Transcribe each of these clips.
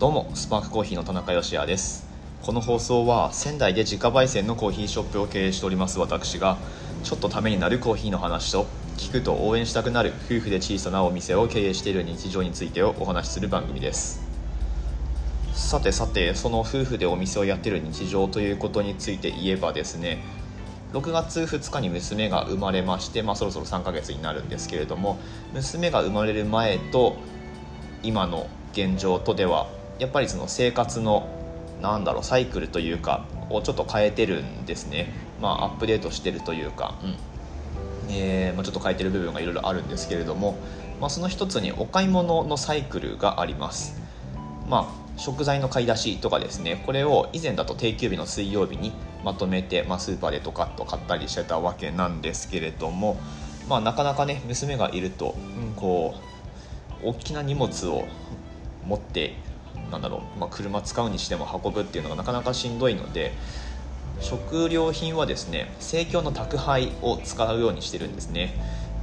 どうもスパークコーヒーの田中芳也です。この放送は仙台で自家焙煎のコーヒーショップを経営しております私がちょっとためになるコーヒーの話と聞くと応援したくなる夫婦で小さなお店を経営している日常についてをお話しする番組です。さてさてその夫婦でお店をやっている日常ということについて言えばですね6月2日に娘が生まれまして、まあ、そろそろ3ヶ月になるんですけれども娘が生まれる前と今の現状とではやっぱりその生活のなんだろうサイクルというかをちょっと変えてるんですね、まあ、アップデートしてるというか、うん。えーまあ、ちょっと変えてる部分がいろいろあるんですけれども、まあ、その一つにお買い物のサイクルがあります。まあ食材の買い出しとかですね。これを以前だと定休日の水曜日にまとめて、まあ、スーパーでとかっと買ったりしてたわけなんですけれども、まあ、なかなかね娘がいると、うん、こう大きな荷物を持ってなんだろう、まあ、車使うにしても運ぶっていうのがなかなかしんどいので食料品はですね生協の宅配を使うようにしてるんですね。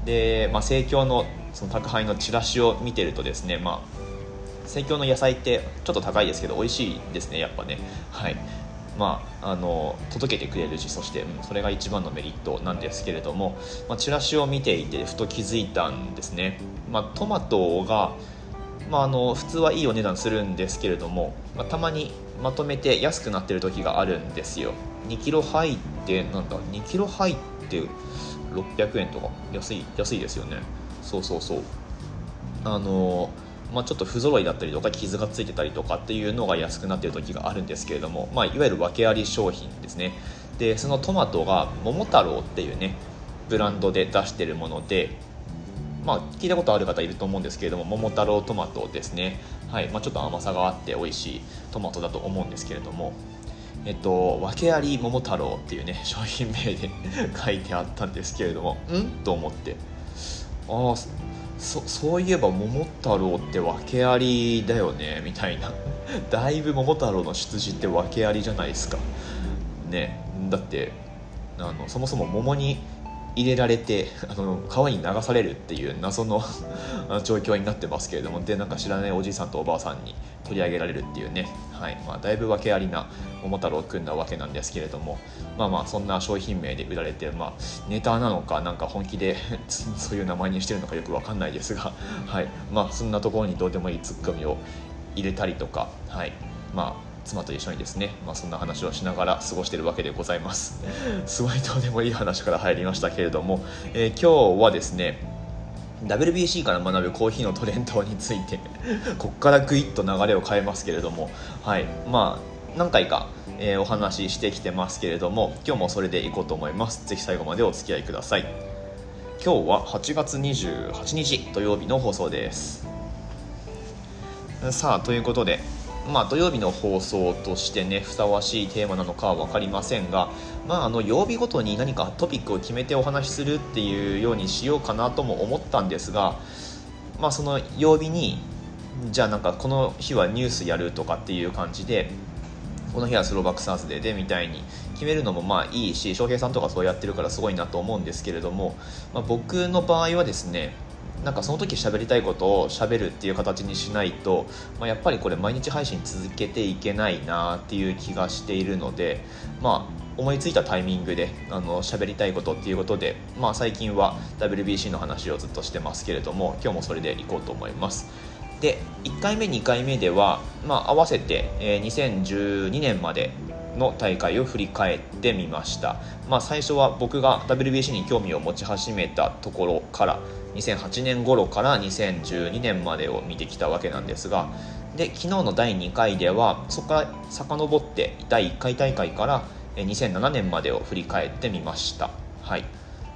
で、まあ、生協のその宅配のチラシを見てるとですね、まあ、生協の野菜ってちょっと高いですけど美味しいですねやっぱね。はい。まあ、あの届けてくれるしそして、うん、それが一番のメリットなんですけれども、まあ、チラシを見ていてふと気づいたんですね、まあ、トマトがまあ、あの普通はいいお値段するんですけれども、まあ、たまにまとめて安くなってる時があるんですよ。2キロ入ってなんだ2キロ入って600円とか。安い安いですよね。そうそうそう。あのまあ、ちょっと不揃いだったりとか傷がついてたりとかっていうのが安くなってる時があるんですけれども、まあ、いわゆる訳あり商品ですね。でそのトマトが桃太郎っていうねブランドで出してるものでまあ、聞いたことある方いると思うんですけれども桃太郎トマトですね、はい。まあ、ちょっと甘さがあって美味しいトマトだと思うんですけれども。えっと、訳あり桃太郎っていうね 商品名で 書いてあったんですけれどもん？と思って。ああそそういえば桃太郎って訳ありだよねみたいな。だいぶ桃太郎の出自って訳ありじゃないですか。ね。だってあのそもそも桃に入れられてあの川に流されるっていう謎の 状況になってますけれどもでなんか知らないおじいさんとおばあさんに取り上げられるっていうね、はい。まあ、だいぶ訳ありな桃太郎くんなわけなんですけれどもまあまあそんな商品名で売られて、まあ、ネタなのかなんか本気で そういう名前にしてるのかよく分かんないですが、はい。まあ、そんなところにどうでもいいツッコミを入れたりとか、はい。まあ、妻と一緒にですね、まあ、そんな話をしながら過ごしているわけでございます。すごいどうでもいい話から入りましたけれども、えー、今日はですね WBC から学ぶコーヒーのトレンドについて ここからぐいっと流れを変えますけれどもはい。まあ何回か、えー、お話ししてきてますけれども今日もそれでいこうと思います。ぜひ最後までお付き合いください。今日は8月28日土曜日の放送です。さあということでまあ、土曜日の放送としてねふさわしいテーマなのかは分かりませんが、まあ、あの曜日ごとに何かトピックを決めてお話しするっていうようにしようかなとも思ったんですが、まあ、その曜日にじゃあなんかこの日はニュースやるとかっていう感じでこの日は Throwback Thursday でみたいに決めるのもまあいいし翔平さんとかそうやってるからすごいなと思うんですけれども、まあ、僕の場合はですねなんかその時喋りたいことを喋るっていう形にしないと、まあ、やっぱりこれ毎日配信続けていけないなっていう気がしているので、まあ、思いついたタイミングであの喋りたいことっていうことで、まあ、最近は WBC の話をずっとしてますけれども今日もそれでいこうと思います。で1回目2回目では、まあ、合わせて、えー、2012年までの大会を振り返ってみました、まあ、最初は僕が WBC に興味を持ち始めたところから2008年頃から2012年までを見てきたわけなんですがで昨日の第2回ではそこから遡って第1回大会から2007年までを振り返ってみました。はい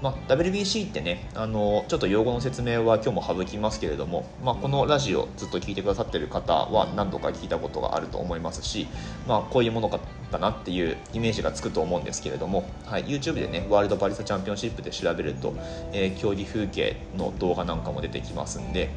まあ、WBC ってねあのちょっと用語の説明は今日も省きますけれども、まあ、このラジオずっと聞いてくださってる方は何度か聞いたことがあると思いますし、まあ、こういうものだなっていうイメージがつくと思うんですけれども、はい、YouTube でねワールドバリスタチャンピオンシップで調べると、えー、競技風景の動画なんかも出てきますんで、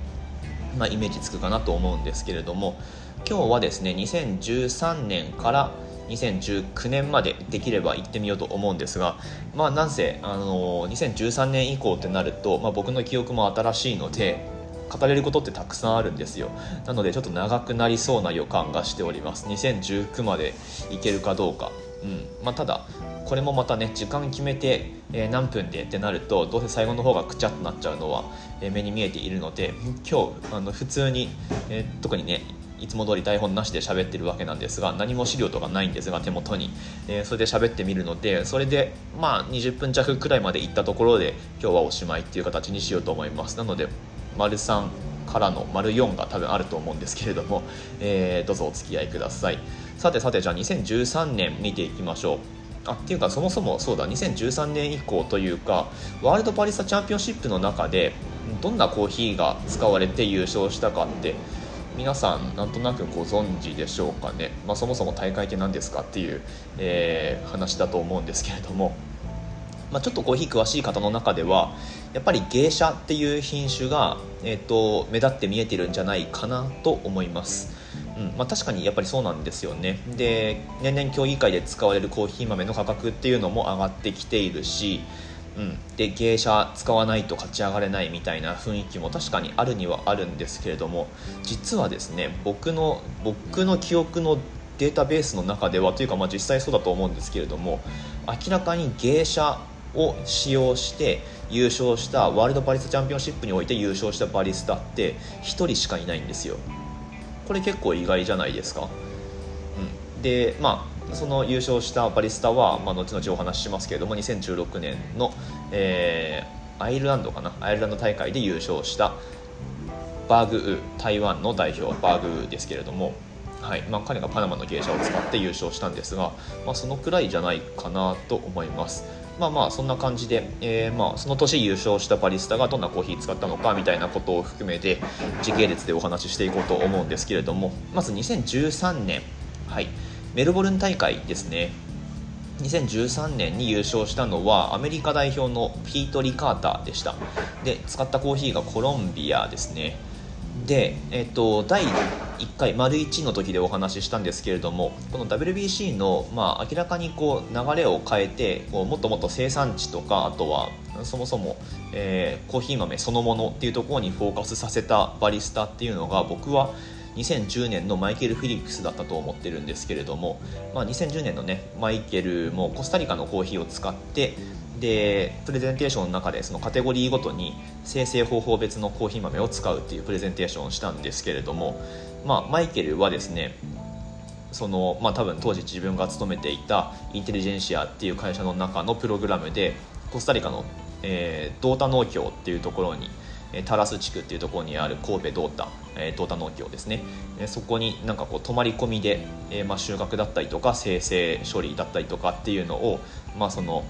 まあ、イメージつくかなと思うんですけれども今日はですね2013年から2019年までできれば行ってみようと思うんですが、まあ、なんせ、あの2013年以降ってなると、まあ、僕の記憶も新しいので語れることってたくさんあるんですよ。なのでちょっと長くなりそうな予感がしております。2019までいけるかどうか。うん。まあ、ただこれもまたね時間決めて、えー、何分でってなるとどうせ最後の方がくちゃっとなっちゃうのは、えー、目に見えているので今日あの普通に、えー、特にねいつも通り台本なしで喋ってるわけなんですが何も資料とかないんですが手元に、えー、それで喋ってみるのでそれでまあ20分弱くらいまで行ったところで今日はおしまいっていう形にしようと思います。なので丸3からの丸4が多分あると思うんですけれども、えー、どうぞお付き合いください。さてさてじゃあ2013年見ていきましょう。あっていうかそもそもそうだ。2013年以降というかワールドパリスタチャンピオンシップの中でどんなコーヒーが使われて優勝したかって皆さんなんとなくご存知でしょうかね、まあ、そもそも大会って何ですかっていう、えー、話だと思うんですけれども、まあ、ちょっとコーヒー詳しい方の中ではやっぱり芸者っていう品種が、えーと、目立って見えてるんじゃないかなと思います。うん。まあ、確かにやっぱりそうなんですよね。で年々競技会で使われるコーヒー豆の価格っていうのも上がってきているしうん、で芸者使わないと勝ち上がれないみたいな雰囲気も確かにあるにはあるんですけれども実はですね僕の僕の記憶のデータベースの中ではというかまあ実際そうだと思うんですけれども明らかに芸者を使用して優勝したワールドパリスタチャンピオンシップにおいて優勝したバリスタって1人しかいないんですよ。これ結構意外じゃないですか、うん、でまあその優勝したバリスタは、まあ、後々お話ししますけれども2016年の、えー、アイルランドかなアイルランド大会で優勝したバーグー台湾の代表バーグーですけれども、はいまあ、彼がパナマの芸者を使って優勝したんですが、まあ、そのくらいじゃないかなと思います。まあまあそんな感じで、えー、まあその年優勝したバリスタがどんなコーヒー使ったのかみたいなことを含めて時系列でお話ししていこうと思うんですけれどもまず2013年はい。メルボルン大会ですね。2013年に優勝したのはアメリカ代表のピート・リカーターでした。で使ったコーヒーがコロンビアですね。で、えっと、第1回丸1の時でお話ししたんですけれどもこの WBC の、まあ、明らかにこう流れを変えてこうもっともっと生産地とかあとはそもそも、えー、コーヒー豆そのものっていうところにフォーカスさせたバリスタっていうのが僕は2010年のマイケル・フィリップスだったと思ってるんですけれども、まあ、2010年のねマイケルもコスタリカのコーヒーを使ってでプレゼンテーションの中でそのカテゴリーごとに生成方法別のコーヒー豆を使うっていうプレゼンテーションをしたんですけれども、まあ、マイケルはですねそのまあ、多分当時自分が勤めていたインテリジェンシアっていう会社の中のプログラムでコスタリカの、えー、ドータ農協っていうところにタラス地区っていうところにある神戸ドータ、えー、ドータ農協ですね、えそこになんかこう泊まり込みで、えー、まあ、収穫だったりとか生成処理だったりとかっていうのを、まあ、その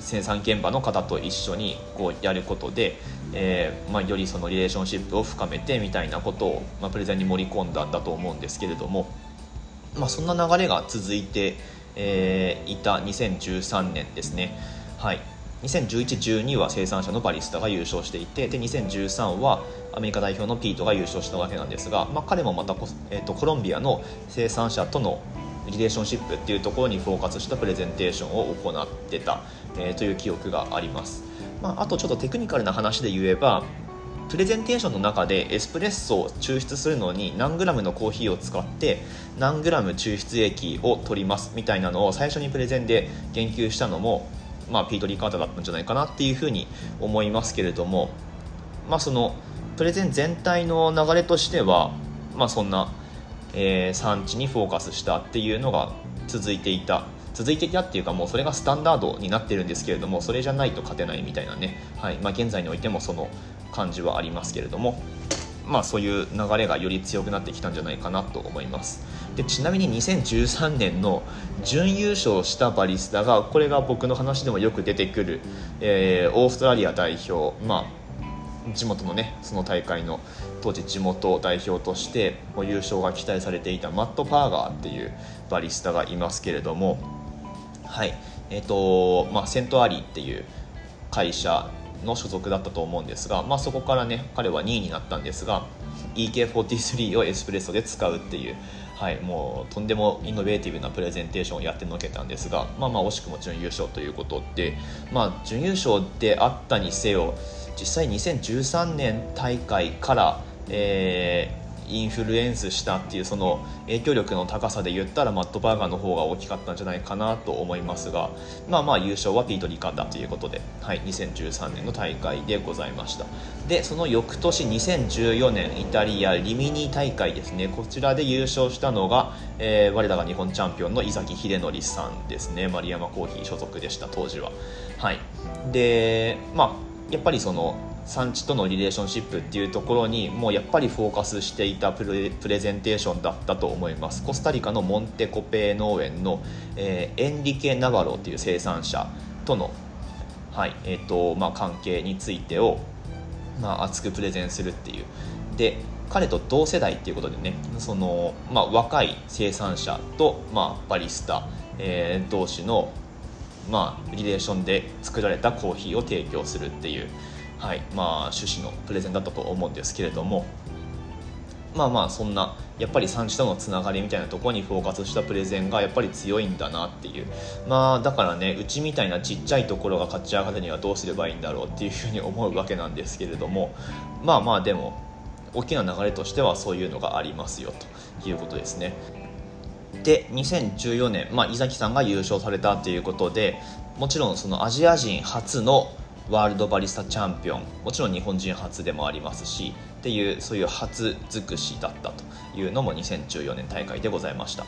生産現場の方と一緒にこうやることで、えー、まあ、よりそのリレーションシップを深めてみたいなことを、まあ、プレゼンに盛り込んだんだと思うんですけれども、まあ、そんな流れが続いて、えー、いた2013年ですね。はい2011-12は生産者のバリスタが優勝していてで2013はアメリカ代表のピートが優勝したわけなんですが、まあ、彼もまたコ,、えーと、コロンビアの生産者とのリレーションシップっていうところにフォーカスしたプレゼンテーションを行ってた、えー、という記憶があります、まあ、あとちょっとテクニカルな話で言えばプレゼンテーションの中でエスプレッソを抽出するのに何グラムのコーヒーを使って何グラム抽出液を取りますみたいなのを最初にプレゼンで言及したのもまあ、ピートリー・カーターだったんじゃないかなっていうふうに思いますけれども、まあ、そのプレゼン全体の流れとしては、まあ、そんな、えー、産地にフォーカスしたっていうのが続いていた続いていたっていうかもうそれがスタンダードになってるんですけれどもそれじゃないと勝てないみたいなね、はいまあ、現在においてもその感じはありますけれども、まあ、そういう流れがより強くなってきたんじゃないかなと思います。でちなみに2013年の準優勝したバリスタがこれが僕の話でもよく出てくる、えー、オーストラリア代表、まあ、地元のねその大会の当時地元代表として優勝が期待されていたマット・パーガーっていうバリスタがいますけれどもはい。えーとまあ、セントアリーっていう会社の所属だったと思うんですが、まあ、そこからね彼は2位になったんですが EK43 をエスプレッソで使うっていう、はい、もうとんでもイノベーティブなプレゼンテーションをやってのけたんですが、まあ、まあ惜しくも準優勝ということで、まあ、準優勝であったにせよ実際2013年大会から、えーインフルエンスしたっていうその影響力の高さで言ったらマット・バーガーの方が大きかったんじゃないかなと思いますがまあまあ優勝はピート・リカだということで、はい、2013年の大会でございましたでその翌年2014年イタリアリミニ大会ですね。こちらで優勝したのが、えー、我らが日本チャンピオンの伊崎秀則さんですね。丸山コーヒー所属でした当時は。はい。でまあやっぱりその産地とのリレーションシップっていうところにもうやっぱりフォーカスしていたプレゼンテーションだったと思います。コスタリカのモンテコペ農園の、えー、エンリケ・ナバロっていう生産者との、はいえーとまあ、関係についてを、まあ、熱くプレゼンするっていう。で彼と同世代っていうことでねその、まあ、若い生産者と、まあ、バリスタ、えー、同士の、まあ、リレーションで作られたコーヒーを提供するっていう。はいまあ、趣旨のプレゼンだったと思うんですけれどもまあまあそんなやっぱり産地とのつながりみたいなところにフォーカスしたプレゼンがやっぱり強いんだなっていうまあだからねうちみたいなちっちゃいところが勝ち上がるにはどうすればいいんだろうっていうふうに思うわけなんですけれどもまあまあでも大きな流れとしてはそういうのがありますよということですね。で2014年、まあ、伊崎さんが優勝されたということでもちろんそのアジア人初のワールドバリスタチャンピオンもちろん日本人初でもありますしっていうそういう初尽くしだったというのも2014年大会でございました。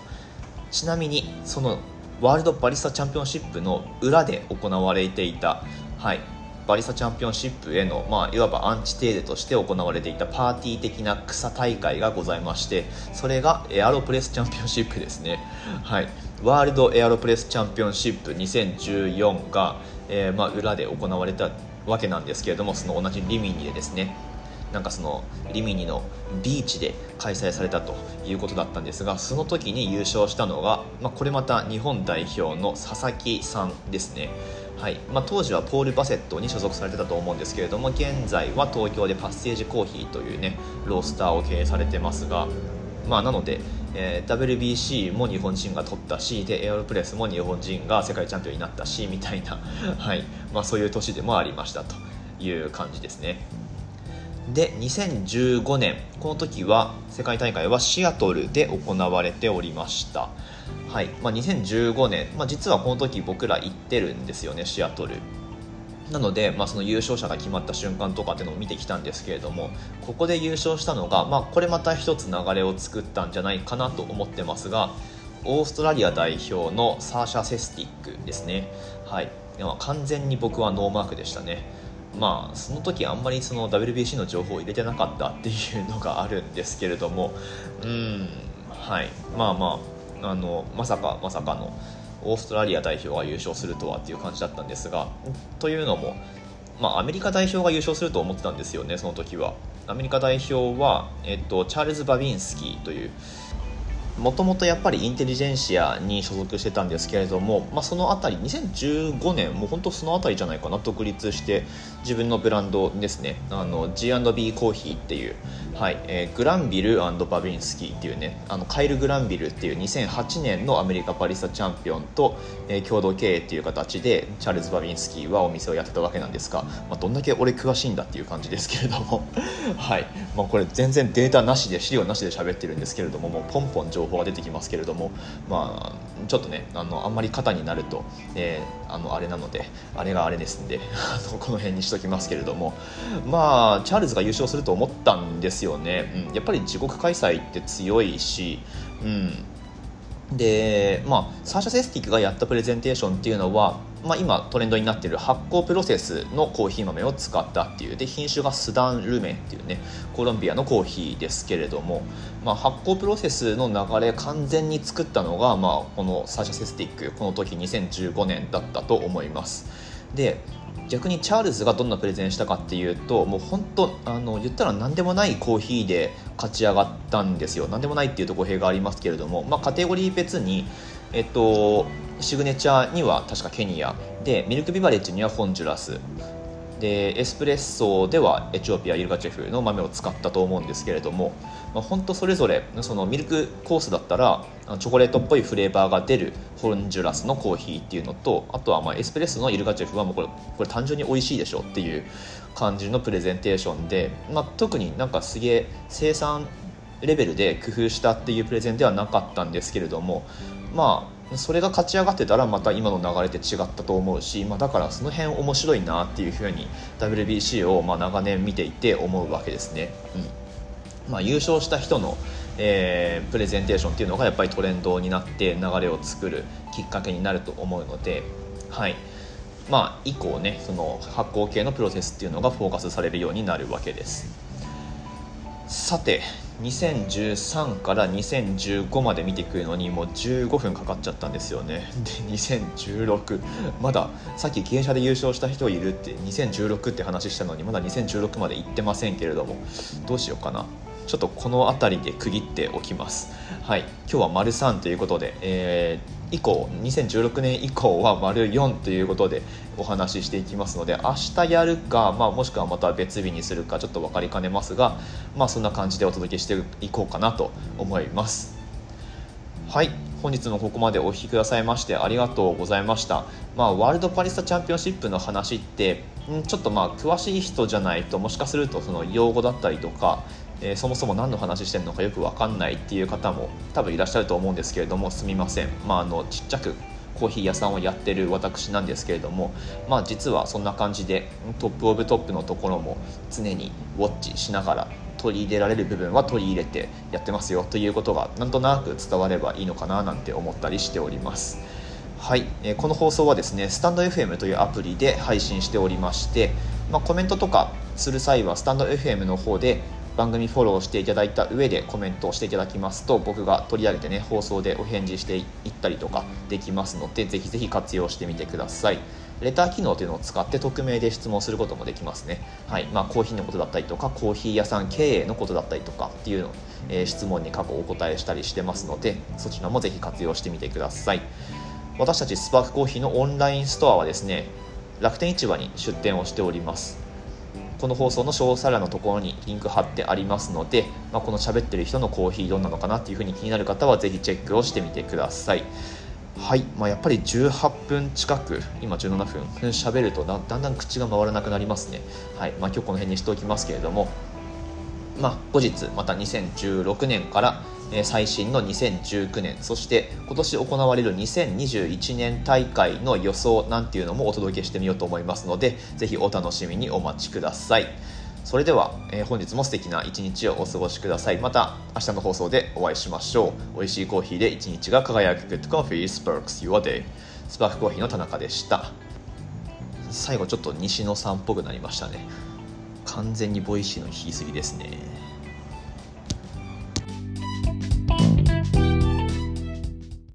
ちなみにそのワールドバリスタチャンピオンシップの裏で行われていた、はい、バリスタチャンピオンシップへの、まあ、いわばアンチテーゼとして行われていたパーティー的な草大会がございましてそれがエアロプレスチャンピオンシップですね、はい、ワールドエアロプレスチャンピオンシップ2014がえー、まあ、裏で行われたわけなんですけれどもその同じリミニでですねなんかそのリミニのビーチで開催されたということだったんですがその時に優勝したのが、まあ、これまた日本代表の佐々木さんですね。はいまあ、当時はポール・バセットに所属されてたと思うんですけれども現在は東京でパッセージコーヒーというねロースターを経営されてますが、まあ、なので、えー、WBC も日本人が取ったしでエアロプレスも日本人が世界チャンピオンになったしみたいな、はい。まあ、そういう年でもありましたという感じですね。で2015年この時は世界大会はシアトルで行われておりました、はい。まあ、2015年、まあ、実はこの時僕ら行ってるんですよねシアトル。なので、まあ、その優勝者が決まった瞬間とかっていうのを見てきたんですけれどもここで優勝したのが、まあ、これまた一つ流れを作ったんじゃないかなと思ってますがオーストラリア代表のサーシャ・セスティックですね、はい、完全に僕はノーマークでしたね。まあその時あんまりその WBC の情報を入れてなかったっていうのがあるんですけれどもうん。はい。まあまああのまさかまさかの。オーストラリア代表が優勝するとはっていう感じだったんですがというのも、まあ、アメリカ代表が優勝すると思ってたんですよねその時は。アメリカ代表は、えっと、チャールズ・バビンスキーというもともとやっぱりインテリジェンシアに所属してたんですけれども、まあ、その辺り2015年もう本当その辺りじゃないかな独立して自分のブランドですね。あの G&B コーヒーっていう、はいえー、グランビルバビンスキーっていうねあのカイル・グランビルっていう2008年のアメリカパリスタチャンピオンと、えー、共同経営っていう形でチャールズ・バビンスキーはお店をやってたわけなんですが、まあ、どんだけ俺詳しいんだっていう感じですけれども はい、まあ、これ全然データなしで資料なしで喋ってるんですけれどももうポンポン情報が出てきますけれどもまあちょっとねあのあんまり肩になると、えー、あのあれなのであれがあれですんで この辺にしときますけれどもまあチャールズが優勝すると思ったんですよね、うん、やっぱり自国開催って強いし、うん、でまあサーシャ・セスティックがやったプレゼンテーションっていうのはまあ、今トレンドになっている発酵プロセスのコーヒー豆を使ったっていう。で品種がスダン・ルメンっていうねコロンビアのコーヒーですけれども、まあ、発酵プロセスの流れ完全に作ったのが、まあ、このサーシャ・セスティックこの時2015年だったと思います。で逆にチャールズがどんなプレゼンしたかっていうともう本当あの言ったら何でもないコーヒーで勝ち上がったんですよ。何でもないっていうと語弊がありますけれども、まあ、カテゴリー別にえっとシグネチャーには確かケニア。でミルクビバレッジにはホンジュラス。でエスプレッソではエチオピア・イルガチェフの豆を使ったと思うんですけれども、まあ、本当それぞれそのミルクコースだったらチョコレートっぽいフレーバーが出るホンジュラスのコーヒーっていうのとあとはまあエスプレッソのイルガチェフはもうこれこれ単純に美味しいでしょっていう感じのプレゼンテーションで、まあ、特になんかすげえ生産レベルで工夫したっていうプレゼンではなかったんですけれどもまあそれが勝ち上がってたらまた今の流れって違ったと思うし、まあ、だからその辺面白いなっていうふうに WBC をまあ長年見ていて思うわけですね。うん。まあ、優勝した人のえー、プレゼンテーションっていうのがやっぱりトレンドになって流れを作るきっかけになると思うので、はい。まあ、以降ねその発酵系のプロセスっていうのがフォーカスされるようになるわけです。さて2013から2015まで見ていくのにもう15分かかっちゃったんですよね。で2016まださっき傾斜で優勝した人いるって2016って話したのにまだ2016まで行ってませんけれども。どうしようかな。ちょっとこの辺りで区切っておきます。はい。今日は丸3ということで、えー、以降2016年以降は丸4ということでお話ししていきますので明日やるか、まあ、もしくはまた別日にするかちょっと分かりかねますが、まあ、そんな感じでお届けしていこうかなと思います。はい。本日もここまでお聞きくださいましてありがとうございました、まあ、ワールドパリスタチャンピオンシップの話ってちょっとまあ詳しい人じゃないともしかするとその用語だったりとかえー、そもそも何の話してるのかよく分かんないっていう方も多分いらっしゃると思うんですけれどもすみません、まあ、あのちっちゃくコーヒー屋さんをやってる私なんですけれども、まあ、実はそんな感じでトップオブトップのところも常にウォッチしながら取り入れられる部分は取り入れてやってますよということがなんとなく伝わればいいのかななんて思ったりしております。はい、えー、この放送はですねスタンド FM というアプリで配信しておりまして、まあ、コメントとかする際はスタンド FM の方で番組フォローしていただいた上でコメントをしていただきますと僕が取り上げてね放送でお返事していったりとかできますのでぜひぜひ活用してみてください。レター機能というのを使って匿名で質問することもできますね、はい。まあ、コーヒーのことだったりとかコーヒー屋さん経営のことだったりとかっていうのを、えー、質問に過去お答えしたりしてますのでそちらもぜひ活用してみてください。私たちスパークコーヒーのオンラインストアはですね楽天市場に出店をしております。この放送の詳細欄のところにリンク貼ってありますので、まあ、この喋ってる人のコーヒーどんなのかなっていうふうに気になる方はぜひチェックをしてみてください。はい、まあ、やっぱり18分近く、今17分喋るとだんだん口が回らなくなりますね。はい、まあ、今日この辺にしておきますけれども、まあ、後日また2016年から最新の2019年そして今年行われる2021年大会の予想なんていうのもお届けしてみようと思いますのでぜひお楽しみにお待ちください。それでは、えー、本日も素敵な一日をお過ごしください。また明日の放送でお会いしましょう。美味しいコーヒーで一日が輝く Good Coffee Sparks Your Day スパークコーヒーの田中でした。最後ちょっと西野さんっぽくなりましたね。完全にボイシーの引きすぎですね。